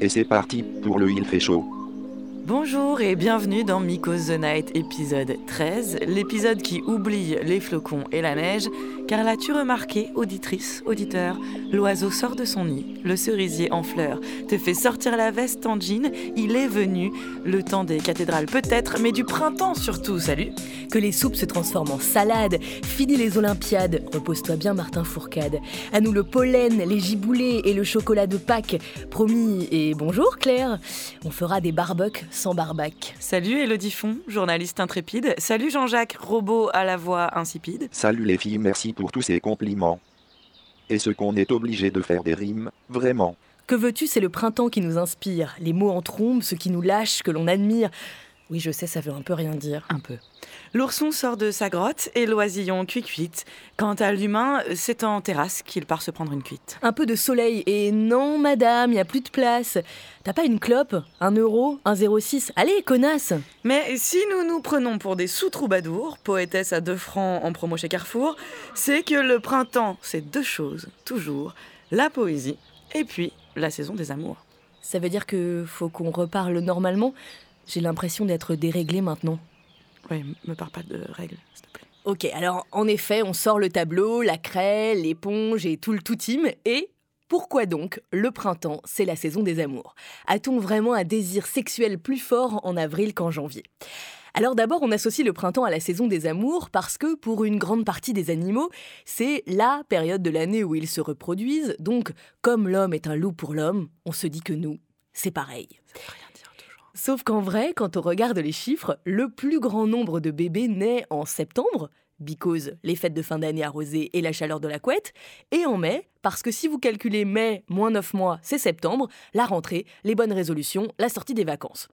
Et c'est parti pour le Il fait chaud. Bonjour et bienvenue dans Mikos the Night épisode 13, l'épisode qui oublie les flocons et la neige, car l'as-tu remarqué, auditrice, auditeur, l'oiseau sort de son nid, le cerisier en fleurs te fait sortir la veste en jean, il est venu, le temps des cathédrales peut-être, mais du printemps surtout, salut Que les soupes se transforment en salade, fini les Olympiades, repose-toi bien Martin Fourcade, à nous le pollen, les giboulées et le chocolat de Pâques, promis, et bonjour Claire, on fera des barbecues sans barbac. Salut Elodie Font, journaliste intrépide. Salut Jean-Jacques, robot à la voix insipide. Salut les filles, merci pour tous ces compliments. Et ce qu'on est obligé de faire des rimes, vraiment. Que veux-tu, c'est le printemps qui nous inspire, les mots en trombe, ce qui nous lâche, que l'on admire. Oui, je sais, ça veut un peu rien dire. Un peu. L'ourson sort de sa grotte et l'oisillon cuit-cuite. Quant à l'humain, c'est en terrasse qu'il part se prendre une cuite. Un peu de soleil et non, madame, il y a plus de place. T'as pas une clope? Un euro? Un 06 Allez, connasse Mais si nous nous prenons pour des sous-troubadours, poétesse à deux francs en promo chez Carrefour, c'est que le printemps, c'est deux choses, toujours. La poésie et puis la saison des amours. Ça veut dire que faut qu'on reparle normalement? J'ai l'impression d'être déréglée maintenant. Oui, me parle pas de règles, s'il te plaît. Ok, alors en effet, on sort le tableau, la craie, l'éponge et tout le tout team. Et pourquoi donc le printemps, c'est la saison des amours? A-t-on vraiment un désir sexuel plus fort en avril qu'en janvier? Alors d'abord, on associe le printemps à la saison des amours parce que pour une grande partie des animaux, c'est la période de l'année où ils se reproduisent. Donc, comme l'homme est un loup pour l'homme, on se dit que nous, c'est pareil. Sauf qu'en vrai, quand on regarde les chiffres, le plus grand nombre de bébés naît en septembre, because les fêtes de fin d'année arrosées et la chaleur de la couette, et en mai, parce que si vous calculez mai moins 9 mois, c'est septembre, la rentrée, les bonnes résolutions, la sortie des vacances.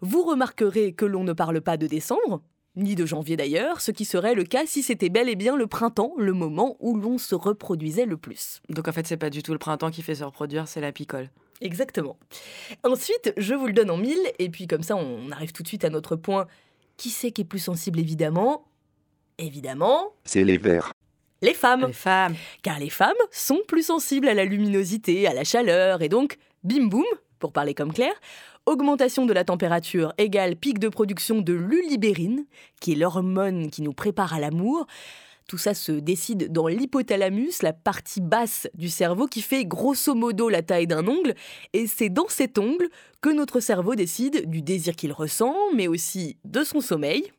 Vous remarquerez que l'on ne parle pas de décembre, ni de janvier d'ailleurs, ce qui serait le cas si c'était bel et bien le printemps, le moment où l'on se reproduisait le plus. Donc en fait, c'est pas du tout le printemps qui fait se reproduire, c'est la picole. Exactement. Ensuite, je vous le donne en mille, et puis comme ça, on arrive tout de suite à notre point. Qui c'est qui est plus sensible, évidemment? Évidemment. C'est les verts. Les femmes. Les femmes. Car les femmes sont plus sensibles à la luminosité, à la chaleur, et donc, bim boum, pour parler comme Claire, augmentation de la température égale pic de production de l'ulibérine, qui est l'hormone qui nous prépare à l'amour. Tout ça se décide dans l'hypothalamus, la partie basse du cerveau qui fait grosso modo la taille d'un ongle. Et c'est dans cet ongle que notre cerveau décide du désir qu'il ressent, mais aussi de son sommeil,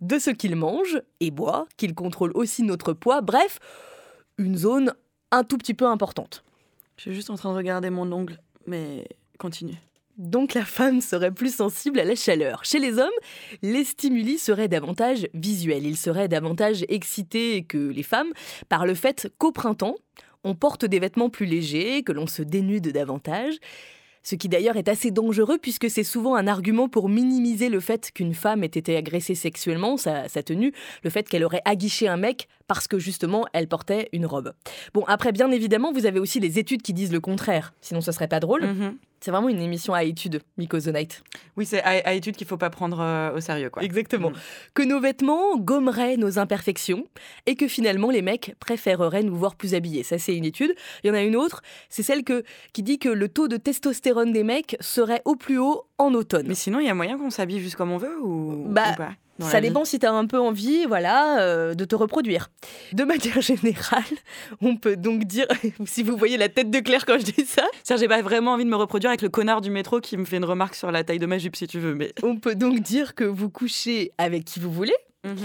de ce qu'il mange et boit, qu'il contrôle aussi notre poids. Bref, une zone un tout petit peu importante. Je suis juste en train de regarder mon ongle, mais continue. Donc la femme serait plus sensible à la chaleur. Chez les hommes, les stimuli seraient davantage visuels. Ils seraient davantage excités que les femmes par le fait qu'au printemps, on porte des vêtements plus légers, que l'on se dénude davantage. Ce qui d'ailleurs est assez dangereux puisque c'est souvent un argument pour minimiser le fait qu'une femme ait été agressée sexuellement, sa, tenue, le fait qu'elle aurait aguiché un mec parce que justement elle portait une robe. Bon, après, bien évidemment, vous avez aussi les études qui disent le contraire, sinon ce serait pas drôle. Mm-hmm. C'est vraiment une émission à étude, Miko the Night. Oui, c'est à, étude qu'il faut pas prendre euh, au sérieux, quoi. Exactement. Mm. Que nos vêtements gommeraient nos imperfections et que finalement les mecs préféreraient nous voir plus habillés. Ça, c'est une étude. Il y en a une autre, c'est celle que, qui dit que le taux de testostérone des mecs serait au plus haut en automne. Mais sinon, il y a moyen qu'on s'habille juste comme on veut ou, bah, ou pas? Ça dépend si tu as un peu envie voilà, euh, de te reproduire. De manière générale, on peut donc dire, si vous voyez la tête de Claire quand je dis ça. cest j'ai pas vraiment envie de me reproduire avec le connard du métro qui me fait une remarque sur la taille de ma jupe si tu veux. Mais... On peut donc dire que vous couchez avec qui vous voulez, mhm.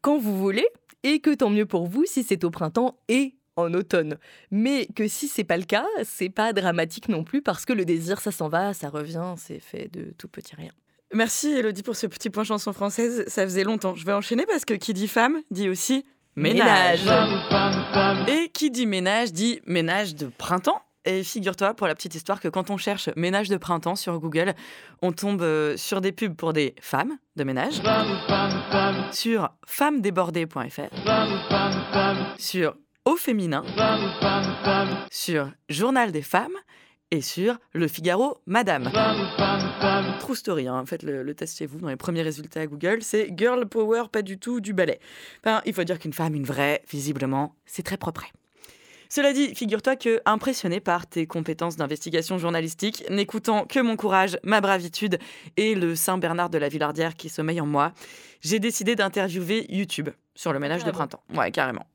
quand vous voulez, et que tant mieux pour vous si c'est au printemps et en automne. Mais que si c'est pas le cas, c'est pas dramatique non plus parce que le désir ça s'en va, ça revient, c'est fait de tout petit rien. Merci Elodie pour ce petit point chanson française. Ça faisait longtemps. Je vais enchaîner parce que qui dit femme dit aussi ménage. Et qui dit ménage dit ménage de printemps. Et figure-toi, pour la petite histoire, que quand on cherche ménage de printemps sur Google, on tombe euh, sur des pubs pour des femmes de ménage, sur femmesdébordées.fr, sur Au féminin, sur Journal des femmes et sur Le Figaro Madame. True story, hein. faites le, test chez vous. Dans les premiers résultats à Google, c'est Girl Power, pas du tout du ballet. Enfin, il faut dire qu'une femme, une vraie, visiblement, c'est très propre. Cela dit, figure-toi que, impressionné par tes compétences d'investigation journalistique, n'écoutant que mon courage, ma bravitude et le Saint-Bernard de la Villardière qui sommeille en moi, j'ai décidé d'interviewer YouTube sur le ménage de printemps. Ouais, carrément.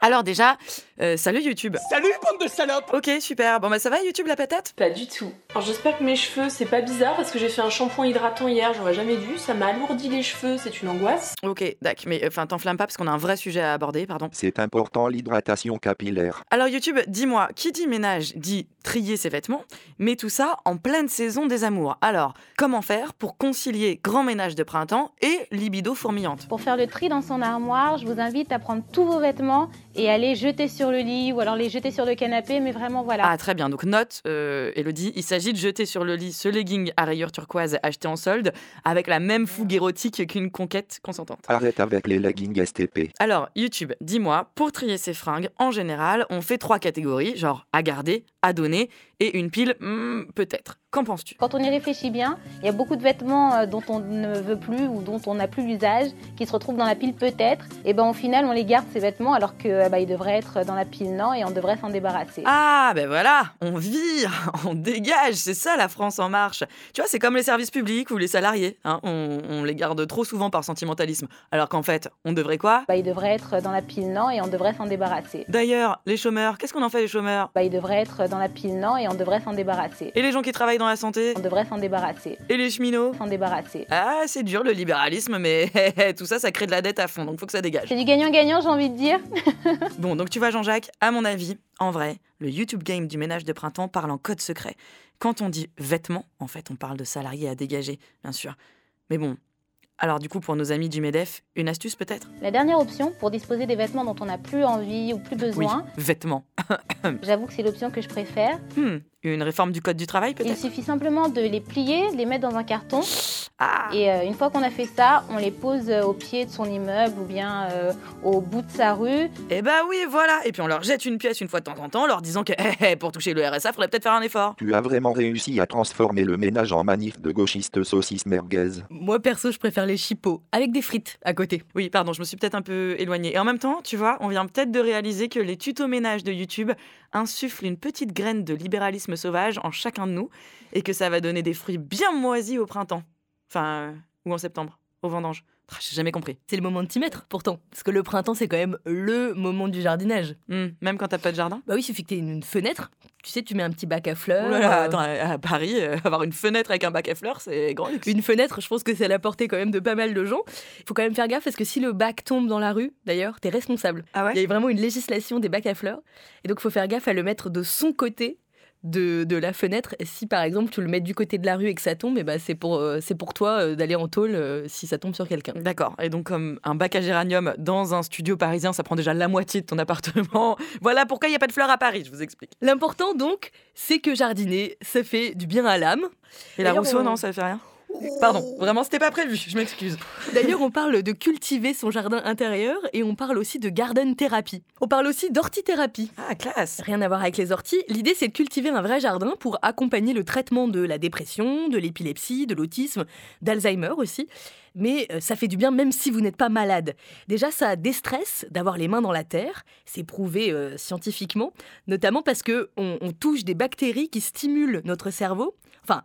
Alors déjà, euh, salut YouTube. Salut bande de salopes Ok, super. Bon bah ça va YouTube la patate? Pas du tout. Alors j'espère que mes cheveux, c'est pas bizarre parce que j'ai fait un shampoing hydratant hier, j'aurais jamais dû, ça m'a alourdi les cheveux, c'est une angoisse. Ok, d'accord, mais enfin t'enflamme pas parce qu'on a un vrai sujet à aborder, pardon. C'est important l'hydratation capillaire. Alors YouTube, dis-moi, qui dit ménage dit trier ses vêtements, mais tout ça en pleine saison des amours. Alors, comment faire pour concilier grand ménage de printemps et libido fourmillante? Pour faire le tri dans son armoire, je vous invite à prendre tous vos vêtements et aller jeter sur le lit ou alors les jeter sur le canapé, mais vraiment voilà. Ah très bien, donc note, euh, Elodie, il s'agit de jeter sur le lit ce legging à rayures turquoise acheté en solde avec la même fougue érotique qu'une conquête consentante. Arrête avec les leggings STP. Alors YouTube, dis-moi, pour trier ses fringues, en général, on fait trois catégories, genre à garder, à donner et une pile, hmm, peut-être. Qu'en penses-tu? Quand on y réfléchit bien, il y a beaucoup de vêtements euh, dont on ne veut plus ou dont on n'a plus l'usage qui se retrouvent dans la pile peut-être. Et ben au final, on les garde ces vêtements alors que euh, bah, ils devraient être dans la pile non et on devrait s'en débarrasser. Ah ben voilà, on vire, on dégage, c'est ça la France en marche. Tu vois, c'est comme les services publics ou les salariés, hein, on, on les garde trop souvent par sentimentalisme, alors qu'en fait, on devrait quoi? Bah, ils devraient être dans la pile non et on devrait s'en débarrasser. D'ailleurs, les chômeurs, qu'est-ce qu'on en fait les chômeurs? Bah, ils devraient être dans la pile non et on devrait s'en débarrasser. Et les gens qui travaillent dans la santé On devrait s'en débarrasser. Et les cheminots S'en débarrasser. Ah, c'est dur le libéralisme, mais tout ça, ça crée de la dette à fond, donc faut que ça dégage. C'est du gagnant-gagnant, j'ai envie de dire. Bon, donc tu vois, Jean-Jacques, à mon avis, en vrai, le YouTube game du ménage de printemps parle en code secret. Quand on dit vêtements, en fait, on parle de salariés à dégager, bien sûr. Mais bon. Alors, du coup, pour nos amis du MEDEF, une astuce peut-être? La dernière option pour disposer des vêtements dont on n'a plus envie ou plus besoin, Oui, vêtements. j'avoue que c'est l'option que je préfère. Hmm, une réforme du code du travail Il peut-être? suffit simplement de les plier, de les mettre dans un carton Ah et euh, une fois qu'on a fait ça, on les pose euh, au pied de son immeuble ou bien euh, au bout de sa rue. Eh bah oui, voilà Et puis on leur jette une pièce une fois de temps en temps, leur disant que eh, eh, pour toucher le RSA, faudrait peut-être faire un effort. Tu as vraiment réussi à transformer le ménage en manif de gauchistes saucisses merguez. Moi perso, je préfère les chipots avec des frites à côté. Oui, pardon, je me suis peut-être un peu éloignée. Et en même temps, tu vois, on vient peut-être de réaliser que les tutos ménage de YouTube insufflent une petite graine de libéralisme sauvage en chacun de nous et que ça va donner des fruits bien moisis au printemps. Enfin, euh, ou en septembre, au vendange. Ah, J'ai jamais compris. C'est le moment de t'y mettre pourtant, parce que le printemps c'est quand même le moment du jardinage. Hmm, même quand t'as pas de jardin? Bah oui, il suffit que t'aies une une fenêtre. Tu sais, tu mets un petit bac à fleurs. Oh là là, euh, attends, à à Paris, euh, avoir une fenêtre avec un bac à fleurs, c'est grand luxe. Une fenêtre, je pense que c'est à la portée quand même de pas mal de gens. Il faut quand même faire gaffe parce que si le bac tombe dans la rue, d'ailleurs, t'es responsable. Ah ouais? Il y a vraiment une législation des bacs à fleurs. Et donc, il faut faire gaffe à le mettre de son côté de, de la fenêtre. Si, par exemple, tu le mets du côté de la rue et que ça tombe, eh ben, c'est pour, euh, c'est pour toi euh, d'aller en tôle euh, si ça tombe sur quelqu'un. D'accord. Et donc, comme un bac à géranium dans un studio parisien, ça prend déjà la moitié de ton appartement. voilà pourquoi il n'y a pas de fleurs à Paris, je vous explique. L'important, donc, c'est que jardiner, ça fait du bien à l'âme. Et la Rousseau, on- non, ça fait rien? Pardon, vraiment, c'était pas prévu, je m'excuse. D'ailleurs, on parle de cultiver son jardin intérieur et on parle aussi de garden thérapie. On parle aussi d'hortithérapie. Ah, classe Rien à voir avec les orties. L'idée, c'est de cultiver un vrai jardin pour accompagner le traitement de la dépression, de l'épilepsie, de l'autisme, d'Alzheimer aussi. Mais euh, ça fait du bien même si vous n'êtes pas malade. Déjà, ça déstresse d'avoir les mains dans la terre. C'est prouvé euh, scientifiquement, notamment parce que on, on touche des bactéries qui stimulent notre cerveau. Enfin.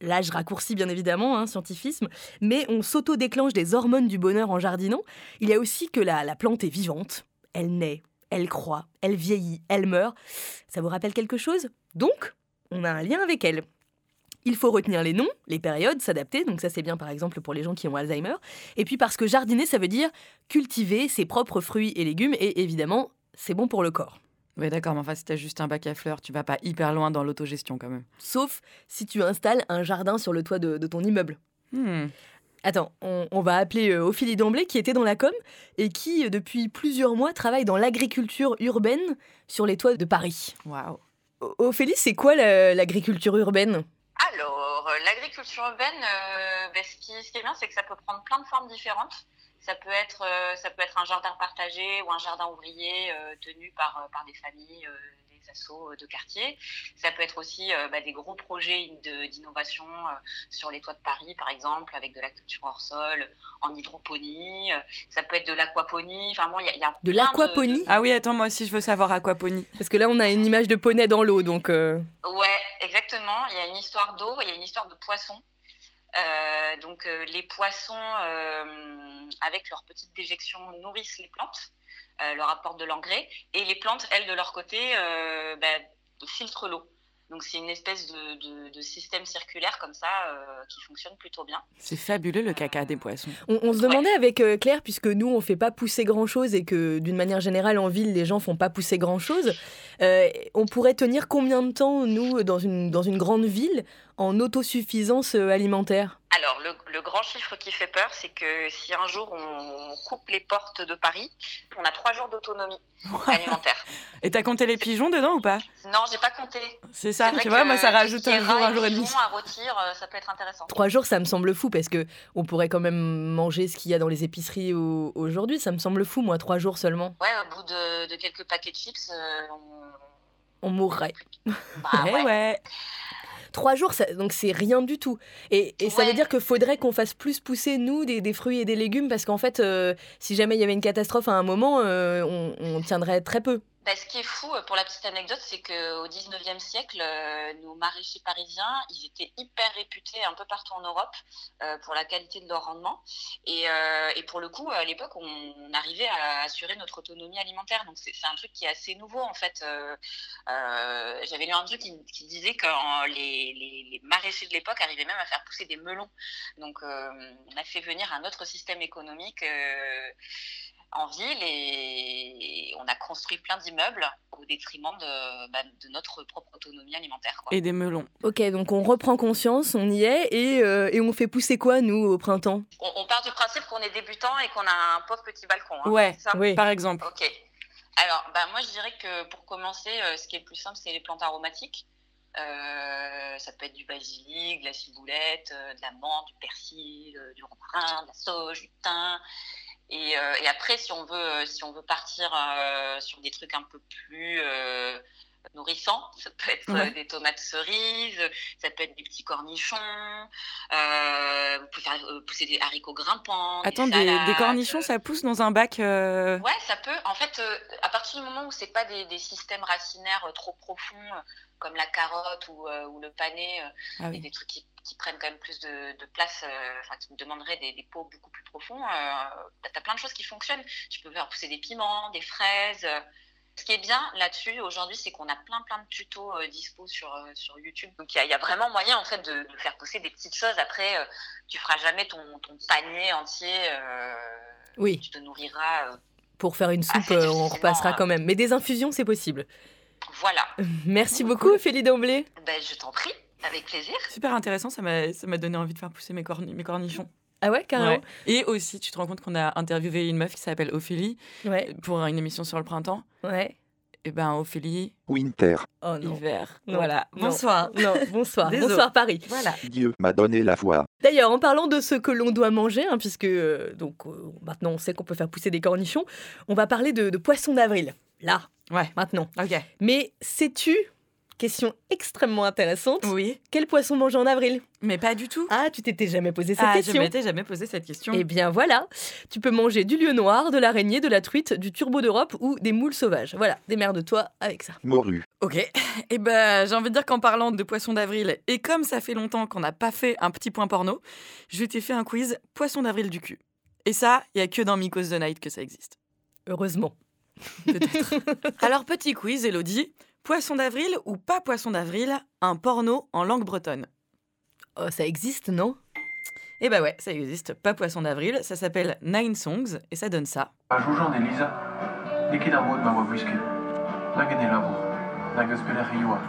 Là, je bien évidemment, hein, scientifisme, mais on s'auto-déclenche des hormones du bonheur en jardinant. Il y a aussi que la plante est vivante. Elle naît, elle croît, elle vieillit, elle meurt. Ça vous rappelle quelque chose? Donc, on a un lien avec elle. Il faut retenir les noms, les périodes, s'adapter. Donc ça, c'est bien par exemple pour les gens qui ont Alzheimer. Et puis parce que jardiner, ça veut dire cultiver ses propres fruits et légumes. Et évidemment, c'est bon pour le corps. Ouais, d'accord, mais enfin, si t'as juste un bac à fleurs, tu vas pas hyper loin dans l'autogestion quand même. Sauf si tu installes un jardin sur le toit de, de ton immeuble. Hmm. Attends, on, on va appeler euh, Ophélie Damblé qui était dans la com et qui, euh, depuis plusieurs mois, travaille dans l'agriculture urbaine sur les toits de Paris. Waouh. Ophélie, c'est quoi la- l'agriculture urbaine? Alors, euh, l'agriculture urbaine, euh, ben, ce, qui, ce qui est bien, c'est que ça peut prendre plein de formes différentes. Ça peut être, euh, ça peut être un jardin partagé ou un jardin ouvrier euh, tenu par, euh, par des familles, euh, des assos de quartier. Ça peut être aussi bah, des gros projets d'innovation sur les toits de Paris, par exemple, avec de la culture hors sol, en hydroponie. Ça peut être de l'aquaponie. Enfin bon, il y, a de l'aquaponie. Ah oui, attends, moi aussi je veux savoir aquaponie. Parce que là, on a une image de poney dans l'eau, donc. Ouais, exactement. Il y a une histoire d'eau, il y a une histoire de poisson. Euh, donc euh, les poissons, euh, avec leur petite déjection, nourrissent les plantes, leur apportent de l'engrais, et les plantes, elles, de leur côté, ben, filtrent l'eau. Donc c'est une espèce de, système circulaire comme ça qui fonctionne plutôt bien. C'est fabuleux le caca des poissons. On, se demandait avec Claire, puisque nous on fait pas pousser grand chose et que d'une manière générale en ville les gens font pas pousser grand chose, on pourrait tenir combien de temps nous dans une, dans une grande ville en autosuffisance euh, alimentaire? Alors, le, grand chiffre qui fait peur, c'est que si un jour on coupe les portes de Paris, on a trois jours d'autonomie alimentaire. Et t'as compté les pigeons dedans ou pas? Non, j'ai pas compté. C'est ça, tu vois, moi ça rajoute un jour, un jour et demi. à rôtir, euh, ça peut être intéressant. Trois jours, ça me semble fou parce que on pourrait quand même manger ce qu'il y a dans les épiceries aujourd'hui. Ça me semble fou, moi, trois jours seulement. Ouais, au bout de, quelques paquets de chips, euh, on... on mourrait. Bah, ouais. ouais. Trois jours, donc c'est rien du tout. Et, ça veut dire qu'il faudrait qu'on fasse plus pousser, nous, des, fruits et des légumes, parce qu'en fait, euh, si jamais il y avait une catastrophe à un moment, euh, on tiendrait très peu. Bah, ce qui est fou, euh, pour la petite anecdote, c'est qu'au 19e siècle, euh, nos maraîchers parisiens, ils étaient hyper réputés un peu partout en Europe euh, pour la qualité de leur rendement. Et, et pour le coup, à l'époque, on, arrivait à assurer notre autonomie alimentaire. Donc c'est un truc qui est assez nouveau, en fait. J'avais lu un truc qui, disait que les, les, maraîchers de l'époque arrivaient même à faire pousser des melons. Donc on a fait venir un autre système économique en ville et on a construit plein d'immeubles au détriment de, bah, de, notre propre autonomie alimentaire. Et des melons. Ok, donc on reprend conscience, on y est et, euh, et on fait pousser quoi nous au printemps? On, part du principe qu'on est débutant et qu'on a un pauvre petit balcon. Hein, ouais, oui. par exemple. Ok. Alors, bah, moi je dirais que pour commencer, euh, ce qui est le plus simple, c'est les plantes aromatiques. Euh, ça peut être du basilic, de la ciboulette, de la menthe, du persil, du romarin, de la sauge, du thym. Et, euh, et, après, si on veut, euh, si on veut partir euh, sur des trucs un peu plus nourrissants, ça peut être des tomates cerises, ça peut être des petits cornichons, vous pouvez faire pousser des haricots grimpants. Attends, des, des, cornichons, ça pousse dans un bac Ouais, ça peut. En fait, à partir du moment où c'est pas des, des, systèmes racinaires trop profonds, comme la carotte ou, ou le panais, ah et des trucs qui qui prennent quand même plus de, place, euh, enfin qui me demanderaient des, pots beaucoup plus profonds, euh, tu as plein de choses qui fonctionnent. Tu peux faire pousser des piments, des fraises. Ce qui est bien là-dessus aujourd'hui, c'est qu'on a plein plein de tutos euh, dispo sur, sur YouTube. Donc il y, a vraiment moyen en fait de, faire pousser des petites choses. Après, tu feras jamais ton, ton panier entier. oui. Tu te nourriras. Pour faire une soupe, on repassera quand même. Mais des infusions, c'est possible. Voilà. Merci beaucoup, Ophélie D'Amblé. Ben, je t'en prie. Avec plaisir. Super intéressant, ça m'a donné envie de faire pousser mes, mes cornichons. Ah ouais, carrément. Et aussi, tu te rends compte qu'on a interviewé une meuf qui s'appelle Ophélie pour une émission sur le printemps. Ouais. Et eh ben Ophélie. Winter. Oh non. Hiver. Voilà. Bonsoir. Non, bonsoir. bonsoir Paris. Voilà. Dieu m'a donné la foi. D'ailleurs, en parlant de ce que l'on doit manger, hein, puisque euh, donc euh, maintenant on sait qu'on peut faire pousser des cornichons, on va parler de, de poisson d'avril. Là. Ouais. Maintenant. Ok. Mais sais-tu Question extrêmement intéressante. Oui. Quel poisson mange en avril? Mais pas du tout. Ah, tu t'étais jamais posé cette ah, question Je m'étais jamais posé cette question. Eh bien voilà, tu peux manger du lieu noir, de l'araignée, de la truite, du turbo d'Europe ou des moules sauvages. Voilà, démerde-toi avec ça. Morue. Ok. Eh ben, j'ai envie de dire qu'en parlant de poisson d'avril, et comme ça fait longtemps qu'on n'a pas fait un petit point porno, je t'ai fait un quiz poisson d'avril du cul. Et ça, il y a que dans Miko's the Night que ça existe. Heureusement. Peut-être. Alors, petit quiz, Elodie. Poisson d'avril ou pas poisson d'avril, un porno en langue bretonne. Oh, ça existe, non? Eh bah ouais, ça existe. Pas poisson d'avril, ça s'appelle Nine Songs et ça donne ça.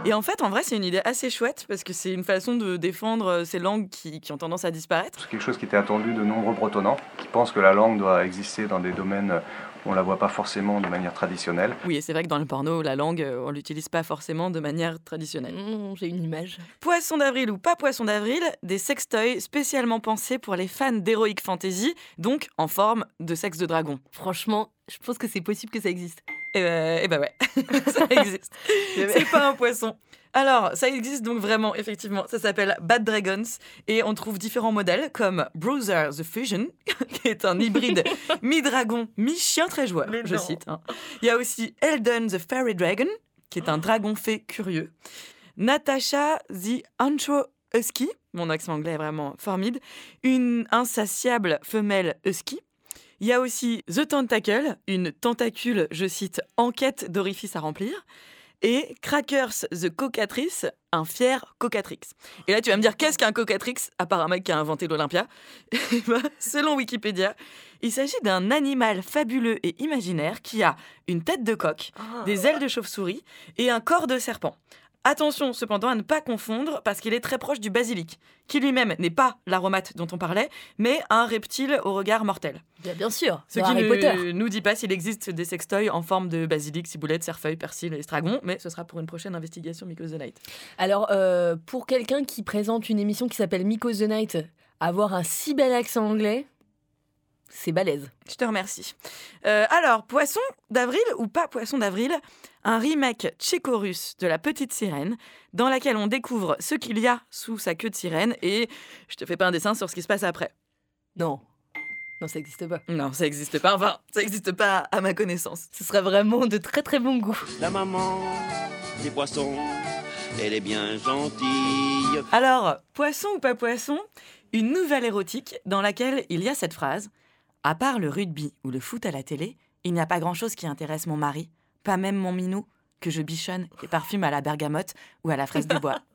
Et en fait, en vrai, c'est une idée assez chouette parce que c'est une façon de défendre euh, ces langues qui, qui ont tendance à disparaître. C'est quelque chose qui était attendu de nombreux Bretonnants qui pensent que la langue doit exister dans des domaines on la voit pas forcément de manière traditionnelle. Oui, et c'est vrai que dans le porno, la langue, euh, on l'utilise pas forcément de manière traditionnelle. Mmh, j'ai une image. Poisson d'avril ou pas poisson d'avril, des sextoys spécialement pensés pour les fans d'heroic fantasy, donc en forme de sexe de dragon. Franchement, je pense que c'est possible que ça existe. Et, et bah ouais, ça existe. C'est pas un poisson. Alors, ça existe donc vraiment, effectivement. Ça s'appelle Bad Dragons et on trouve différents modèles comme Bruiser the Fusion, qui est un hybride mi-dragon, mi-chien très joueur, je cite. hein. Il y a aussi Eldon the Fairy Dragon, qui est un dragon fée curieux. Natasha the Antro Husky, mon accent anglais est vraiment formidable, une insatiable femelle husky. Il y a aussi The Tentacle, une tentacule, je cite, en quête d'orifice à remplir. Et Crackers the Cocatrice, un fier cocatrix. Et là, tu vas me dire, qu'est-ce qu'un cocatrix À part un mec qui a inventé l'Olympia. Eh ben, Selon Wikipédia, il s'agit d'un animal fabuleux et imaginaire qui a une tête de coq, des ailes de chauve-souris et un corps de serpent. Attention cependant à ne pas confondre parce qu'il est très proche du basilic, qui lui-même n'est pas l'aromate dont on parlait, mais un reptile au regard mortel. Bien, bien sûr, Ce qui ne nous dit pas s'il existe des sextoys en forme de basilic, ciboulette, cerfeuil, persil et estragon, mais ce sera pour une prochaine investigation Mycos the Night. Alors, euh, pour quelqu'un qui présente une émission qui s'appelle Mycos the Night, avoir un si bel accent anglais, c'est balèze. Je te remercie. Euh, alors, Poisson d'avril ou pas Poisson d'avril Un remake tchéco-russe de La Petite Sirène, dans laquelle on découvre ce qu'il y a sous sa queue de sirène et je te fais pas un dessin sur ce qui se passe après. Non. Non, ça n'existe pas. Non, ça n'existe pas. Enfin, ça n'existe pas à ma connaissance. Ce serait vraiment de très très bon goût. La maman des poissons, elle est bien gentille. Alors, Poisson ou pas Poisson Une nouvelle érotique dans laquelle il y a cette phrase À part le rugby ou le foot à la télé, il n'y a pas grand-chose qui intéresse mon mari, pas même mon minou, que je bichonne et parfume à la bergamote ou à la fraise du bois.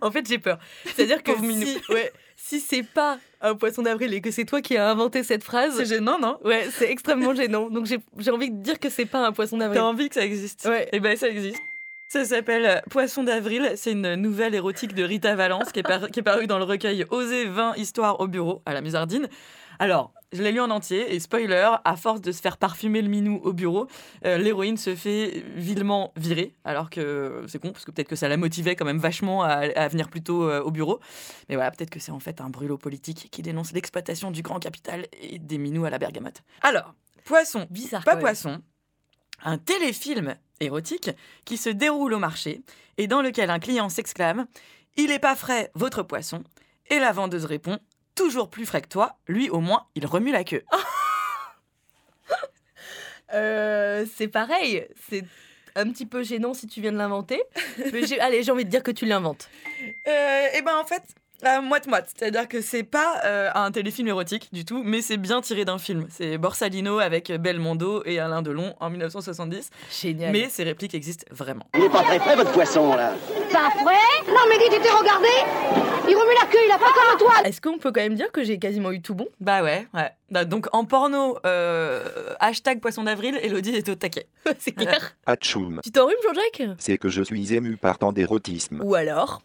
En fait, j'ai peur. C'est-à-dire que si, ouais, si c'est pas un poisson d'avril et que c'est toi qui as inventé cette phrase, C'est gênant, non? Ouais, c'est extrêmement gênant. Donc j'ai envie de dire que c'est pas un poisson d'avril. T'as envie que ça existe? Ouais. Eh ben, ça existe. Ça s'appelle Poisson d'avril. C'est une nouvelle érotique de Rita Valence qui est, par- qui est parue dans le recueil Oser 20 histoires au bureau à la Musardine. Alors, je l'ai lu en entier et spoiler, à force de se faire parfumer le minou au bureau, euh, l'héroïne se fait vilement virer. Alors que c'est con parce que peut-être que ça la motivait quand même vachement à, à venir plus tôt euh, au bureau. Mais voilà, peut-être que c'est en fait un brûlot politique qui dénonce l'exploitation du grand capital et des minous à la bergamote. Alors, Poisson, Bizarre. pas poisson, un téléfilm érotique qui se déroule au marché et dans lequel un client s'exclame Il est pas frais, votre poisson Et la vendeuse répond Toujours plus frais que toi, lui au moins, il remue la queue. Euh, c'est pareil. C'est un petit peu gênant si tu viens de l'inventer. Mais j'ai- allez, j'ai envie de dire que tu l'inventes. et ben en fait, la moite-moite. C'est-à-dire que c'est pas euh, un téléfilm érotique du tout, mais c'est bien tiré d'un film. C'est Borsalino avec Belmondo et Alain Delon en 1970. Génial. Mais ces répliques existent vraiment. Il est pas très frais votre poisson là. Pas vrai Non mais dis, tu t'es regardé Il remue la queue, il a pas comme toi Est-ce qu'on peut quand même dire que j'ai quasiment eu tout bon? Bah ouais, ouais. Bah, Donc en porno, euh, hashtag poisson d'avril, Elodie est au taquet. C'est clair. Atchoum. Tu t'enrhumes, Jean-Jacques? C'est que je suis ému par tant d'érotisme. Ou alors,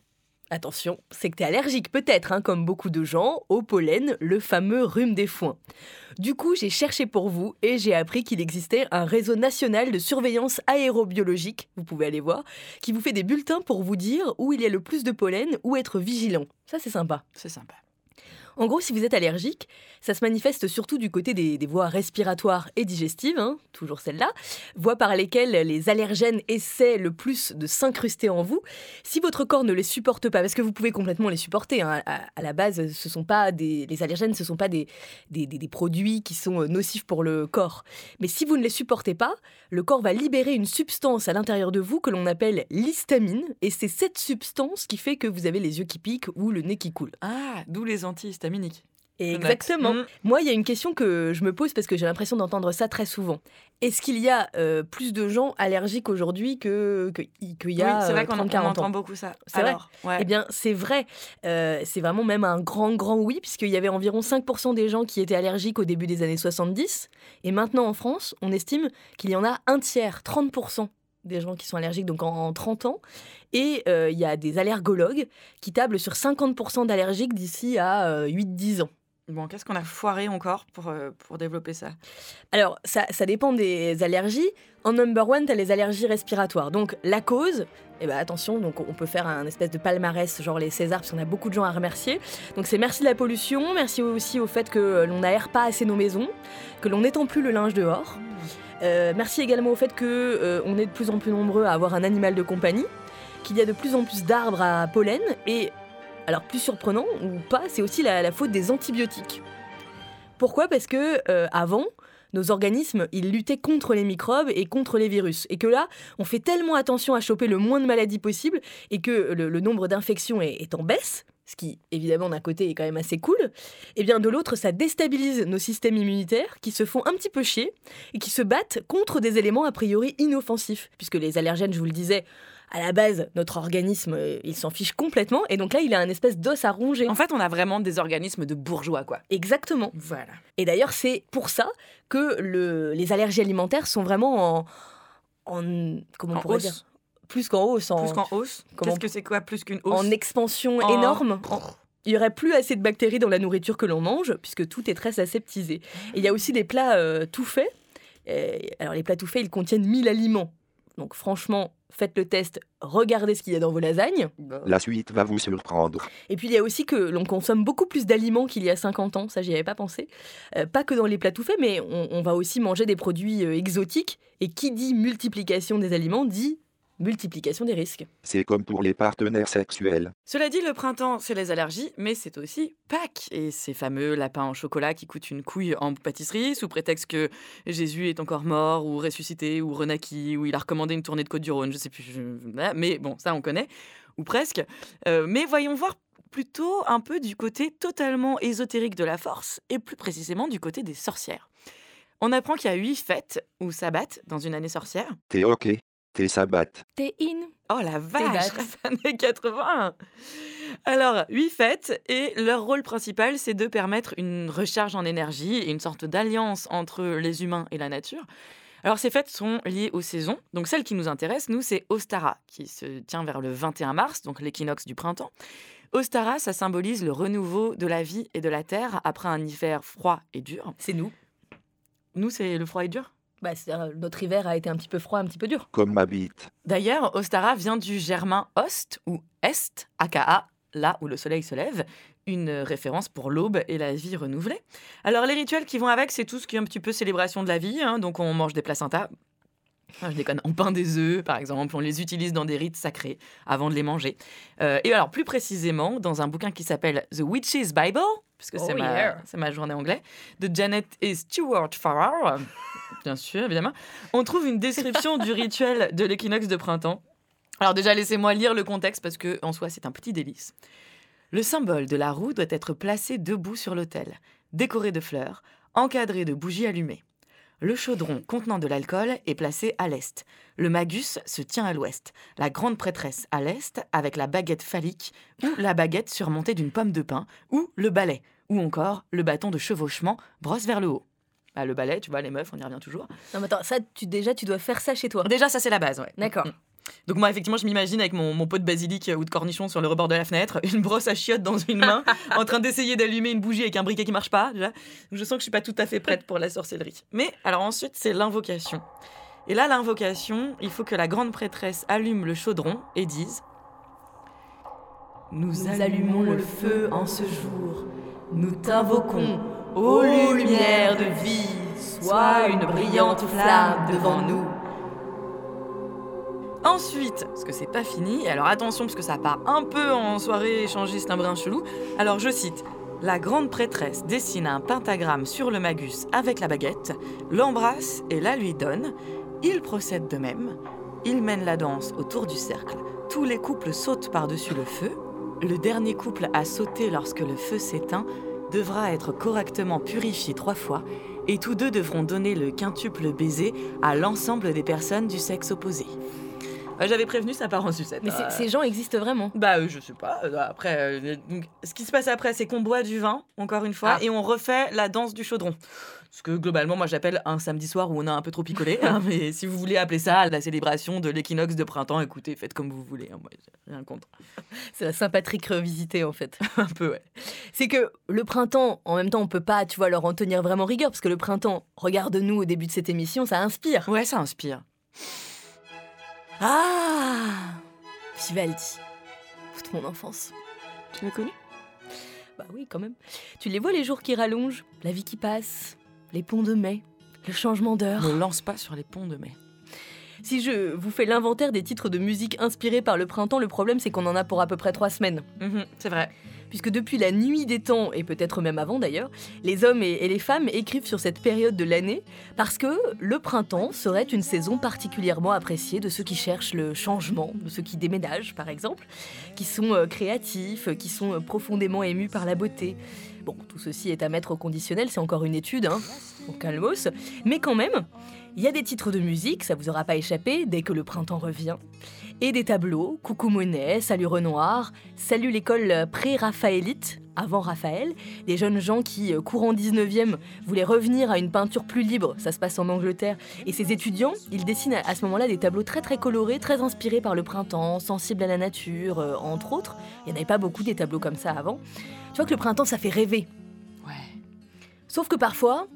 attention, c'est que t'es allergique peut-être, hein, comme beaucoup de gens, au pollen, le fameux rhume des foins. Du coup, j'ai cherché pour vous et j'ai appris qu'il existait un réseau national de surveillance aérobiologique, vous pouvez aller voir, qui vous fait des bulletins pour vous dire où il y a le plus de pollen, où être vigilant. Ça, c'est sympa. C'est sympa. En gros, si vous êtes allergique, ça se manifeste surtout du côté des, voies respiratoires et digestives, hein, toujours celles-là, voies par lesquelles les allergènes essaient le plus de s'incruster en vous. Si votre corps ne les supporte pas, parce que vous pouvez complètement les supporter, hein, à, la base, ce sont pas des, les allergènes, ce ne sont pas des, des, produits qui sont euh, nocifs pour le corps. Mais si vous ne les supportez pas, le corps va libérer une substance à l'intérieur de vous que l'on appelle l'histamine, et c'est cette substance qui fait que vous avez les yeux qui piquent ou le nez qui coule. Ah, d'où les Exactement. Moi, il y a une question que je me pose parce que j'ai l'impression d'entendre ça très souvent. Est-ce qu'il y a euh, plus de gens allergiques aujourd'hui que que- qu'il y a oui, c'est vrai euh, qu'on en- 30, 40 on ans? entend beaucoup ça. C'est vrai? Ouais. Eh bien, c'est vrai. Euh, c'est vraiment même un grand, grand oui, puisqu'il y avait environ 5% des gens qui étaient allergiques au début des années 70. Et maintenant, en France, on estime qu'il y en a un tiers, 30% des gens qui sont allergiques, donc en, en 30 ans. Et euh, il y a des allergologues qui tablent sur 50% d'allergiques d'ici à euh, 8-10 ans. Bon, qu'est-ce qu'on a foiré encore pour, euh, pour développer ça? Alors, ça, ça dépend des allergies. En number one, tu as les allergies respiratoires. Donc, la cause, eh ben, attention, donc on peut faire un espèce de palmarès, genre les Césars, parce qu'on a beaucoup de gens à remercier. Donc, c'est merci de la pollution, merci aussi au fait que l'on n'aère pas assez nos maisons, que l'on n'étend plus le linge dehors. Euh, merci également au fait que euh, est de plus en plus nombreux à avoir un animal de compagnie, qu'il y a de plus en plus d'arbres à pollen et alors plus surprenant ou pas, c'est aussi la, faute des antibiotiques. Pourquoi? Parce que euh, avant, nos organismes, ils luttaient contre les microbes et contre les virus. Et que là, on fait tellement attention à choper le moins de maladies possible et que le, nombre d'infections est en baisse, ce qui évidemment d'un côté est quand même assez cool, et bien de l'autre, ça déstabilise nos systèmes immunitaires qui se font un petit peu chier et qui se battent contre des éléments a priori inoffensifs. Puisque les allergènes, je vous le disais, à la base, notre organisme, euh, il s'en fiche complètement, et donc là, il a un espèce d'os à ronger. En fait, on a vraiment des organismes de bourgeois, quoi. Exactement. Voilà. Et d'ailleurs, c'est pour ça que le- les allergies alimentaires sont vraiment en. en comment on En pourrait hausse. dire? Plus qu'en hausse. En, Plus qu'en hausse. comment- Qu'est-ce que c'est quoi plus qu'une hausse en expansion En- énorme. En- Il y aurait plus assez de bactéries dans la nourriture que l'on mange, puisque tout est très aseptisé. Et il y a aussi des plats euh, tout faits. Et- alors, les plats tout faits, ils contiennent 1000 aliments. Donc, franchement, faites le test, regardez ce qu'il y a dans vos lasagnes. La suite va vous surprendre. Et puis il y a aussi que l'on consomme beaucoup plus d'aliments qu'il y a 50 ans, ça j'y avais pas pensé. Euh, pas que dans les plats tout faits, mais on, on va aussi manger des produits euh, exotiques. Et qui dit multiplication des aliments dit multiplication des risques. C'est comme pour les partenaires sexuels. Cela dit, le printemps, c'est les allergies, mais c'est aussi Pâques et ces fameux lapins en chocolat qui coûtent une couille en pâtisserie sous prétexte que Jésus est encore mort ou ressuscité ou renaquis ou il a recommandé une tournée de Côte-du-Rhône, je sais plus. Mais bon, ça on connaît, ou presque. Euh, mais voyons voir plutôt un peu du côté totalement ésotérique de la force et plus précisément du côté des sorcières. On apprend qu'il y a huit fêtes ou sabbats dans une année sorcière. T'es ok. T'es sabbat. T'es in. Oh la vache, années 80 Alors, huit fêtes, et leur rôle principal, c'est de permettre une recharge en énergie et une sorte d'alliance entre les humains et la nature. Alors, ces fêtes sont liées aux saisons. Donc, celle qui nous intéresse, nous, c'est Ostara, qui se tient vers le 21 mars, donc l'équinoxe du printemps. Ostara, ça symbolise le renouveau de la vie et de la terre après un hiver froid et dur. C'est nous. Nous, c'est le froid et dur? Bah, c'est-à-dire, notre hiver a été un petit peu froid, un petit peu dur. Comme ma bite. D'ailleurs, Ostara vient du germain ost ou est, aka, là où le soleil se lève, une référence pour l'aube et la vie renouvelée. Alors les rituels qui vont avec, c'est tout ce qui est un petit peu célébration de la vie, hein, donc on mange des placentas. Je déconne, on peint des œufs, par exemple, on les utilise dans des rites sacrés avant de les manger. Euh, et alors, plus précisément, dans un bouquin qui s'appelle The Witch's Bible, puisque c'est Oh, ma, yeah. c'est ma journée anglais, de Janet et Stuart Farrar, bien sûr, évidemment, on trouve une description du rituel de l'équinoxe de printemps. Alors déjà, laissez-moi lire le contexte parce que en soi, c'est un petit délice. Le symbole de la roue doit être placé debout sur l'autel, décoré de fleurs, encadré de bougies allumées. Le chaudron contenant de l'alcool est placé à l'est. Le magus se tient à l'ouest. La grande prêtresse à l'est avec la baguette phallique ou la baguette surmontée d'une pomme de pin ou le balai ou encore le bâton de chevauchement brosse vers le haut. Bah, le balai, tu vois, les meufs, on y revient toujours. Non, mais attends, ça, tu, déjà, tu dois faire ça chez toi. Déjà, ça c'est la base, ouais. D'accord. Mm. Donc moi, effectivement, je m'imagine avec mon, mon pot de basilic ou de cornichon sur le rebord de la fenêtre, une brosse à chiottes dans une main, en train d'essayer d'allumer une bougie avec un briquet qui marche pas. Déjà. Je sens que je suis pas tout à fait prête pour la sorcellerie. Mais alors ensuite, c'est l'invocation. Et là, l'invocation, il faut que la grande prêtresse allume le chaudron et dise Nous, allumons le feu en ce jour. Nous t'invoquons, ô lumière de vie, sois une brillante flamme devant nous. Ensuite, parce que c'est pas fini, alors attention parce que ça part un peu en soirée échangiste un brin chelou. Alors je cite La grande prêtresse dessine un pentagramme sur le magus avec la baguette, l'embrasse et la lui donne. Il procède de même. Il mène la danse autour du cercle. Tous les couples sautent par-dessus le feu. Le dernier couple à sauter lorsque le feu s'éteint devra être correctement purifié trois fois et tous deux devront donner le quintuple baiser à l'ensemble des personnes du sexe opposé. J'avais prévenu, ça part en sucette. Mais ces- ces gens existent vraiment. Bah, euh, je sais pas. euh, Après, euh, donc, ce qui se passe après, c'est qu'on boit du vin, encore une fois, Ah. et on refait la danse du chaudron. Ce que globalement, moi, j'appelle un samedi soir où on a un peu trop picolé. hein, mais si vous voulez appeler ça la célébration de l'équinoxe de printemps, écoutez, faites comme vous voulez. hein, moi, j'ai rien contre. C'est la Saint-Patrick revisité en fait. un peu, ouais. C'est que le printemps, en même temps, on peut pas, tu vois, leur en tenir vraiment rigueur, parce que le printemps, regarde-nous au début de cette émission, ça inspire. Ouais, ça inspire. Ah Vivaldi. Toute mon enfance. Tu l'as connu? Bah oui, quand même. Tu les vois les jours qui rallongent, la vie qui passe, les ponts de mai, Le changement d'heure. Ne lance pas sur les ponts de mai. Si je vous fais l'inventaire des titres de musique inspirés par le printemps, le problème c'est qu'on en a pour à peu près trois semaines. Mhm, c'est vrai. Puisque depuis la nuit des temps, et peut-être même avant d'ailleurs, les hommes et, les femmes écrivent sur cette période de l'année parce que le printemps serait une saison particulièrement appréciée de ceux qui cherchent le changement, de ceux qui déménagent par exemple, qui sont euh, créatifs, qui sont euh, profondément émus par la beauté. Bon, tout ceci est à mettre au conditionnel, c'est encore une étude, hein, au calmos, mais quand même, il y a des titres de musique, ça vous aura pas échappé, dès que le printemps revient. Et des tableaux, Coucou Monet, Salut Renoir, Salut l'école pré-raphaélite, avant Raphaël, des jeunes gens qui, euh, courant 19e, voulaient revenir à une peinture plus libre, ça se passe en Angleterre. Et ces étudiants, ils dessinent à ce moment-là des tableaux très très colorés, très inspirés par le printemps, sensibles à la nature, euh, entre autres. Il n'y en avait pas beaucoup des tableaux comme ça avant. Tu vois que le printemps, ça fait rêver. Ouais. Sauf que parfois,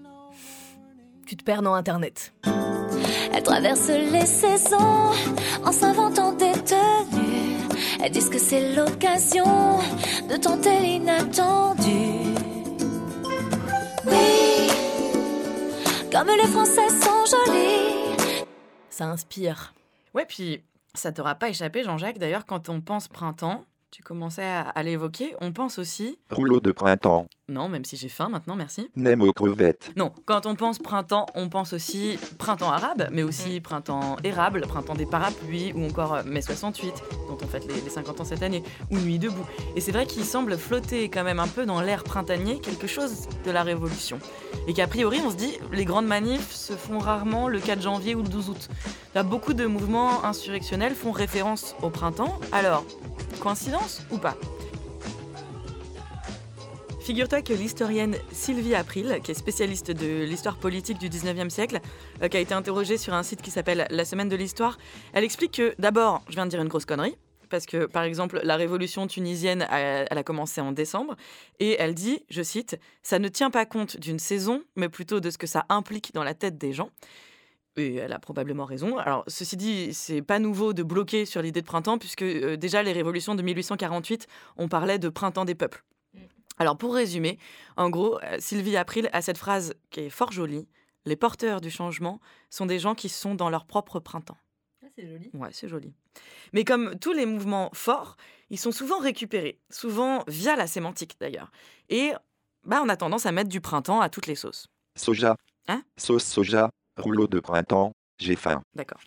tu te perds dans Internet. Elles traversent les saisons en s'inventant des tenues. Elles disent que c'est l'occasion de tenter l'inattendu. Oui, comme les Français sont jolis. Ça inspire. Ouais, puis ça t'aura pas échappé, Jean-Jacques. D'ailleurs, quand on pense printemps, tu commençais à, à l'évoquer, on pense aussi. Rouleau de printemps. Non, même si j'ai faim maintenant, merci. Nem aux crevettes. Non, quand on pense printemps, on pense aussi printemps arabe, mais aussi printemps érable, printemps des parapluies, ou encore euh, mai 68, dont on fête les, les 50 ans cette année, ou Nuit debout. Et c'est vrai qu'il semble flotter quand même un peu dans l'air printanier quelque chose de la Révolution. Et qu'a priori, on se dit, les grandes manifs se font rarement le 4 janvier ou le 12 août. Là, beaucoup de mouvements insurrectionnels font référence au printemps. Alors, coïncidence ou pas? Figure-toi que l'historienne Sylvie April, qui est spécialiste de l'histoire politique du 19e siècle, euh, qui a été interrogée sur un site qui s'appelle La Semaine de l'Histoire, elle explique que d'abord, je viens de dire une grosse connerie, parce que par exemple, la révolution tunisienne, elle, elle a commencé en décembre, et elle dit, je cite, Ça ne tient pas compte d'une saison, mais plutôt de ce que ça implique dans la tête des gens. Et elle a probablement raison. Alors, ceci dit, c'est pas nouveau de bloquer sur l'idée de printemps, puisque euh, déjà les révolutions de 1848, on parlait de printemps des peuples. Alors pour résumer, en gros, euh, Sylvie April a cette phrase qui est fort jolie. Les porteurs du changement sont des gens qui sont dans leur propre printemps. Ah, c'est joli. Ouais, c'est joli. Mais comme tous les mouvements forts, ils sont souvent récupérés, souvent via la sémantique d'ailleurs. Et bah, on a tendance à mettre du printemps à toutes les sauces. Soja. Hein? Sauce soja. Rouleau de printemps. J'ai faim. D'accord.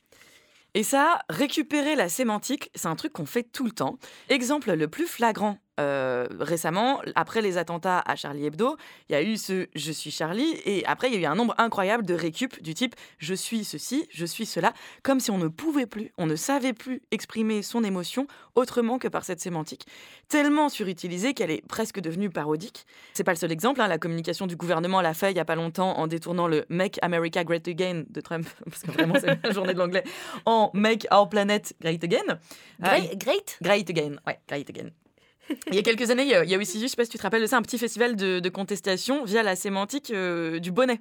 Et ça, récupérer la sémantique, c'est un truc qu'on fait tout le temps. Exemple le plus flagrant euh, récemment, après les attentats à Charlie Hebdo, il y a eu ce Je suis Charlie, et après il y a eu un nombre incroyable de récup du type Je suis ceci, je suis cela, comme si on ne pouvait plus, on ne savait plus exprimer son émotion autrement que par cette sémantique, tellement surutilisée qu'elle est presque devenue parodique. C'est pas le seul exemple, hein, la communication du gouvernement l'a fait il y a pas longtemps en détournant le Make America Great Again de Trump, parce que vraiment c'est la journée de l'anglais, en Make Our Planet Great Again. Great, great? Great Again, ouais, Great Again. Il y a quelques années, il y a- aussi, je sais pas si tu te rappelles de ça, un petit festival de, contestation via la sémantique euh, du bonnet.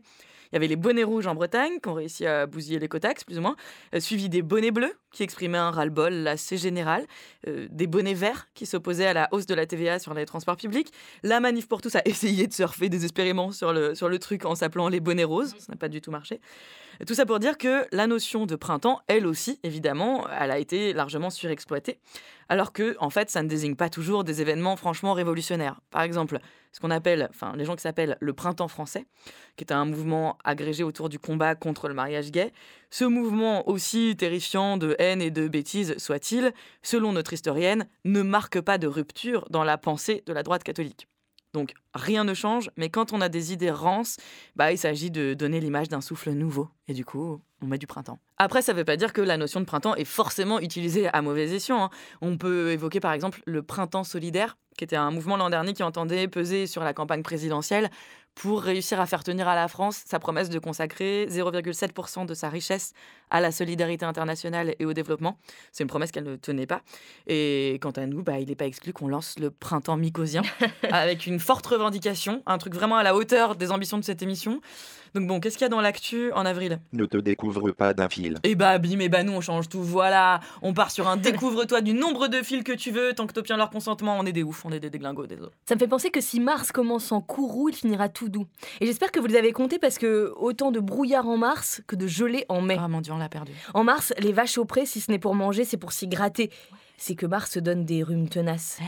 Il y avait les bonnets rouges en Bretagne qui ont réussi à bousiller l'écotaxe, plus ou moins, euh, suivi des bonnets bleus qui exprimaient un ras-le-bol assez général, euh, des bonnets verts qui s'opposaient à la hausse de la TVA sur les transports publics. La Manif pour tous a essayé de surfer désespérément sur le, sur le truc en s'appelant les bonnets roses, ça n'a pas du tout marché. Tout ça pour dire que la notion de printemps, elle aussi, évidemment, elle a été largement surexploitée, alors que, en fait, ça ne désigne pas toujours des événements franchement révolutionnaires. Par exemple, ce qu'on appelle, enfin, les gens qui s'appellent le printemps français, qui est un mouvement agrégé autour du combat contre le mariage gay. Ce mouvement, aussi terrifiant de haine et de bêtises soit-il, selon notre historienne, ne marque pas de rupture dans la pensée de la droite catholique. Donc rien ne change, mais quand on a des idées rances, bah, il s'agit de donner l'image d'un souffle nouveau. Et du coup, on met du printemps. Après, ça ne veut pas dire que la notion de printemps est forcément utilisée à mauvais escient. hein. On peut évoquer par exemple le printemps solidaire, qui était un mouvement l'an dernier qui entendait peser sur la campagne présidentielle pour réussir à faire tenir à la France sa promesse de consacrer 0,7% de sa richesse à la solidarité internationale et au développement. C'est une promesse qu'elle ne tenait pas. Et quant à nous, bah, il n'est pas exclu qu'on lance le printemps mycosien avec une forte revendication, un truc vraiment à la hauteur des ambitions de cette émission. Donc bon, qu'est-ce qu'il y a dans l'actu en avril? Ne te découvre pas d'un fil. Eh bah bim, et bah nous on change tout, voilà. On part sur un découvre-toi du nombre de fils que tu veux, tant que t'obtiens leur consentement, on est des oufs, on est des déglingos, des autres. Ça me fait penser que si Mars commence en courroux, il finira tout tout doux. Et j'espère que vous les avez comptés parce que autant de brouillard en mars que de gelée en mai. Ah mon dieu, on l'a perdu. En mars, les vaches au pré, si ce n'est pour manger, c'est pour s'y gratter. C'est que mars donne des rhumes tenaces.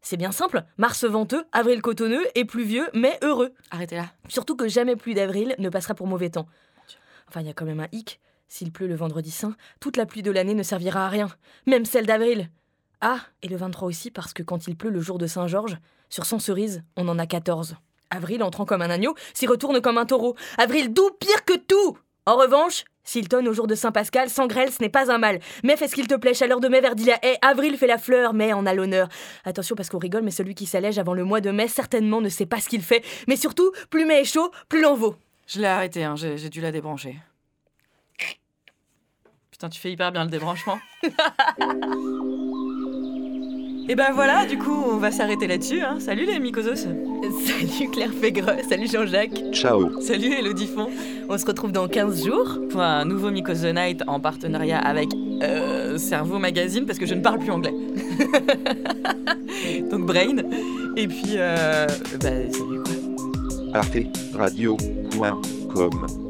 c'est bien simple, mars venteux, avril cotonneux et pluvieux, mais heureux. Arrêtez là. Surtout que jamais plus d'avril ne passera pour mauvais temps. Enfin, il y a quand même un hic. S'il pleut le vendredi saint, toute la pluie de l'année ne servira à rien, même celle d'avril. Ah, et le 23 aussi, parce que quand il pleut le jour de Saint-Georges, sur 100 cerises, on en a 14. Avril, entrant comme un agneau, s'y retourne comme un taureau. Avril, d'où pire que tout En revanche, s'il tonne au jour de Saint-Pascal, sans grêle, ce n'est pas un mal. Mais fais ce qu'il te plaît, chaleur de mai, verdilia haie, avril fait la fleur, mai en a l'honneur. Attention parce qu'on rigole, mais celui qui s'allège avant le mois de mai certainement ne sait pas ce qu'il fait. Mais surtout, plus mai est chaud, plus l'en vaut. Je l'ai arrêté, hein, j'ai dû la débrancher. Putain, tu fais hyper bien le débranchement. Et ben voilà, du coup, on va s'arrêter là-dessus. Hein. Salut les mycosos. Salut Claire Fégreux, salut Jean-Jacques. Ciao. Salut Elodie Font. On se retrouve dans 15 jours pour un nouveau Mycos the Night en partenariat avec euh, Cerveau Magazine parce que je ne parle plus anglais. Donc Brain. Et puis, euh, bah, salut quoi. arteradio.com